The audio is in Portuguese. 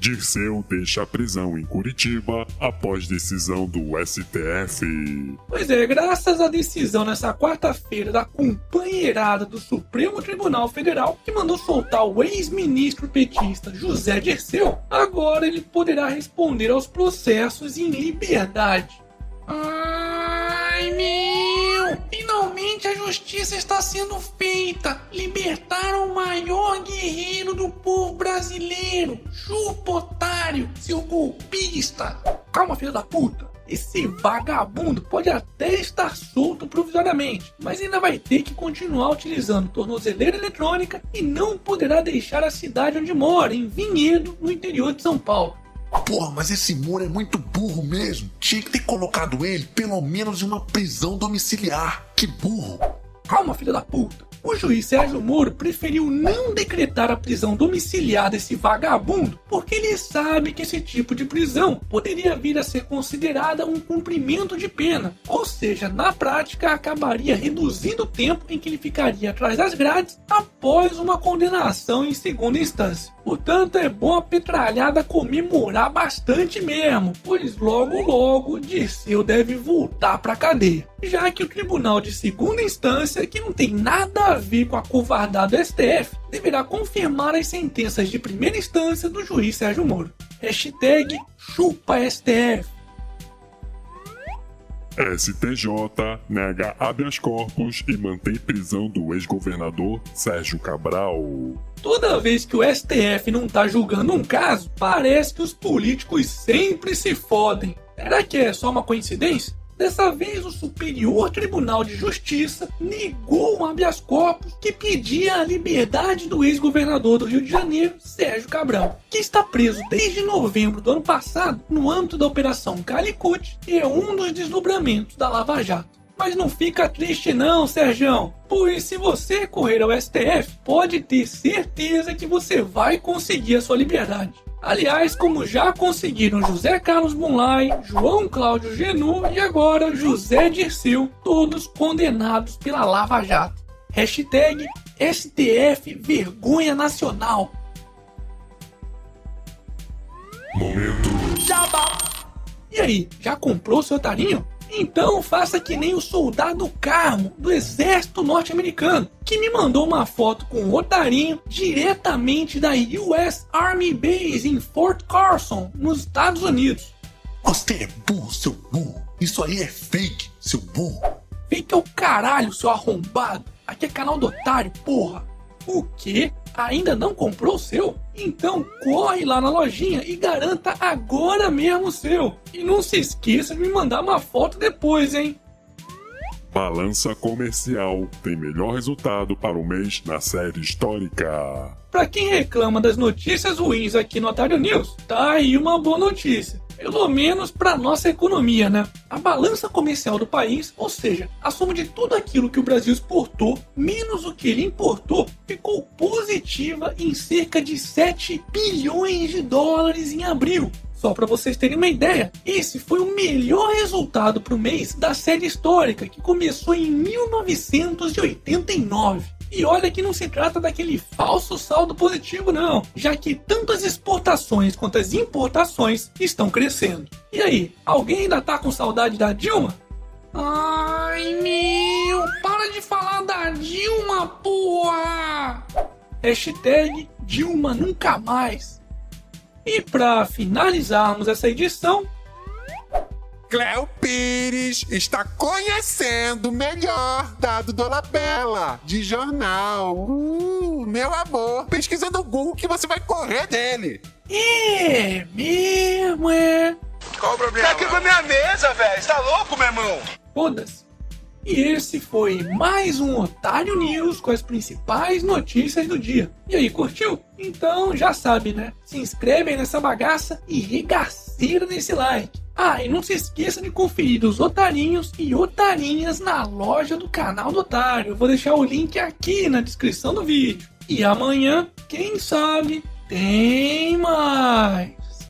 Dirceu deixa a prisão em Curitiba após decisão do STF. Pois é, graças à decisão nessa quarta-feira da companheirada do Supremo Tribunal Federal, que mandou soltar o ex-ministro petista José Dirceu, agora ele poderá responder aos processos em liberdade. Ai, meu! Justiça está sendo feita! Libertaram o maior guerreiro do povo brasileiro! Chupa, otário, seu golpista! Calma, filho da puta! Esse vagabundo pode até estar solto provisoriamente, mas ainda vai ter que continuar utilizando tornozeleira eletrônica e não poderá deixar a cidade onde mora, em Vinhedo, no interior de São Paulo. Porra, mas esse Moro é muito burro mesmo. Tinha que ter colocado ele pelo menos em uma prisão domiciliar. Que burro. Calma, filho da puta. O juiz Sérgio Moro preferiu não decretar a prisão domiciliar desse vagabundo porque ele sabe que esse tipo de prisão poderia vir a ser considerada um cumprimento de pena, ou seja, na prática acabaria reduzindo o tempo em que ele ficaria atrás das grades após uma condenação em segunda instância. Portanto, é bom a petralhada comemorar bastante mesmo, pois logo logo Dirceu deve voltar pra cadeia. Já que o tribunal de segunda instância, que não tem nada a ver com a covardada STF, deverá confirmar as sentenças de primeira instância do juiz Sérgio Moro. Hashtag chupa STF. STJ nega habeas corpus e mantém prisão do ex-governador Sérgio Cabral. Toda vez que o STF não tá julgando um caso, parece que os políticos sempre se fodem. Será que é só uma coincidência? Dessa vez, o Superior Tribunal de Justiça negou um habeas corpus que pedia a liberdade do ex-governador do Rio de Janeiro, Sérgio Cabral, que está preso desde novembro do ano passado no âmbito da Operação Calicut e é um dos desdobramentos da Lava Jato. Mas não fica triste não, Sérgio, pois se você recorrer ao STF, pode ter certeza que você vai conseguir a sua liberdade. Aliás, como já conseguiram José Carlos Bunlai, João Cláudio Genu e agora José Dirceu, todos condenados pela Lava Jato. Hashtag STF Vergonha Nacional. Momento. Jabá. E aí, já comprou seu tarinho? Então faça que nem o soldado Carmo do exército norte-americano, que me mandou uma foto com o otarinho diretamente da US Army Base em Fort Carson, nos Estados Unidos. Você é burro, seu burro. Isso aí é fake, seu burro. Fake é o caralho, seu arrombado. Aqui é canal do otário, porra. O quê? Ainda não comprou o seu? Então corre lá na lojinha e garanta agora mesmo o seu. E não se esqueça de me mandar uma foto depois, hein? Balança comercial tem melhor resultado para o mês na série histórica. Para quem reclama das notícias ruins aqui no Otário News, tá aí uma boa notícia. Pelo menos para nossa economia, né? A balança comercial do país, ou seja, a soma de tudo aquilo que o Brasil exportou menos o que ele importou, ficou positiva em cerca de 7 bilhões de dólares em abril. Só para vocês terem uma ideia, esse foi o melhor resultado para o mês da série histórica que começou em 1989. E olha que não se trata daquele falso saldo positivo, não, já que tanto as exportações quanto as importações estão crescendo. E aí, alguém ainda tá com saudade da Dilma? Ai meu, para de falar da Dilma, porra! Hashtag Dilma nunca mais. E para finalizarmos essa edição, Cléo Pires está conhecendo melhor dado Dolabella, de jornal. Uh, meu amor, pesquisa no Google que você vai correr dele. é mesmo, é. Qual o problema? Tá aqui com a minha mesa, velho. Você tá louco, meu irmão? Foda-se. E esse foi mais um Otário News com as principais notícias do dia. E aí, curtiu? Então já sabe, né? Se inscreve nessa bagaça e regaceira nesse like. Ah, e não se esqueça de conferir os otarinhos e otarinhas na loja do canal do Otário. Eu vou deixar o link aqui na descrição do vídeo. E amanhã, quem sabe, tem mais.